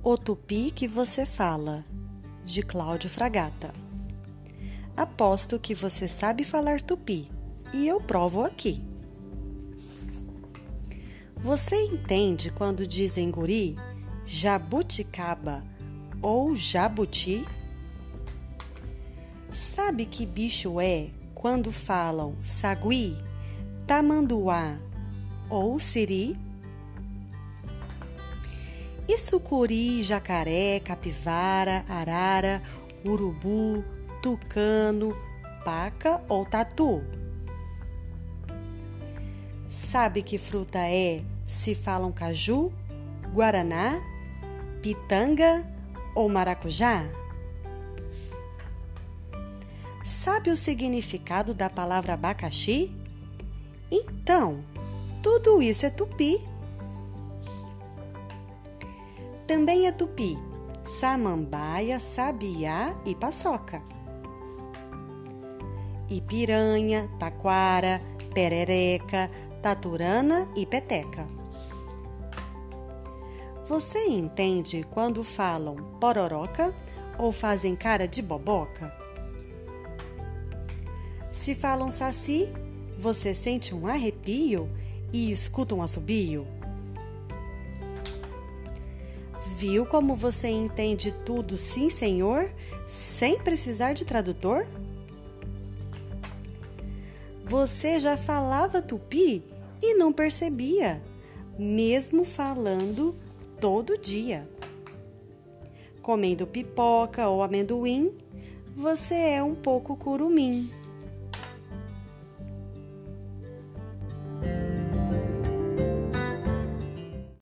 O tupi que você fala, de Cláudio Fragata. Aposto que você sabe falar tupi e eu provo aqui. Você entende quando dizem guri, jabuticaba ou jabuti? Sabe que bicho é quando falam sagui, tamanduá ou siri? E sucuri, jacaré, capivara, arara, urubu, tucano, paca ou tatu? Sabe que fruta é se falam caju, guaraná, pitanga ou maracujá? Sabe o significado da palavra abacaxi? Então, tudo isso é tupi. Também é tupi, samambaia, sabiá e paçoca. E piranha, taquara, perereca, taturana e peteca. Você entende quando falam pororoca ou fazem cara de boboca? Se falam saci, você sente um arrepio e escuta um assobio? Viu como você entende tudo, sim, senhor, sem precisar de tradutor? Você já falava tupi e não percebia, mesmo falando todo dia. Comendo pipoca ou amendoim, você é um pouco curumim.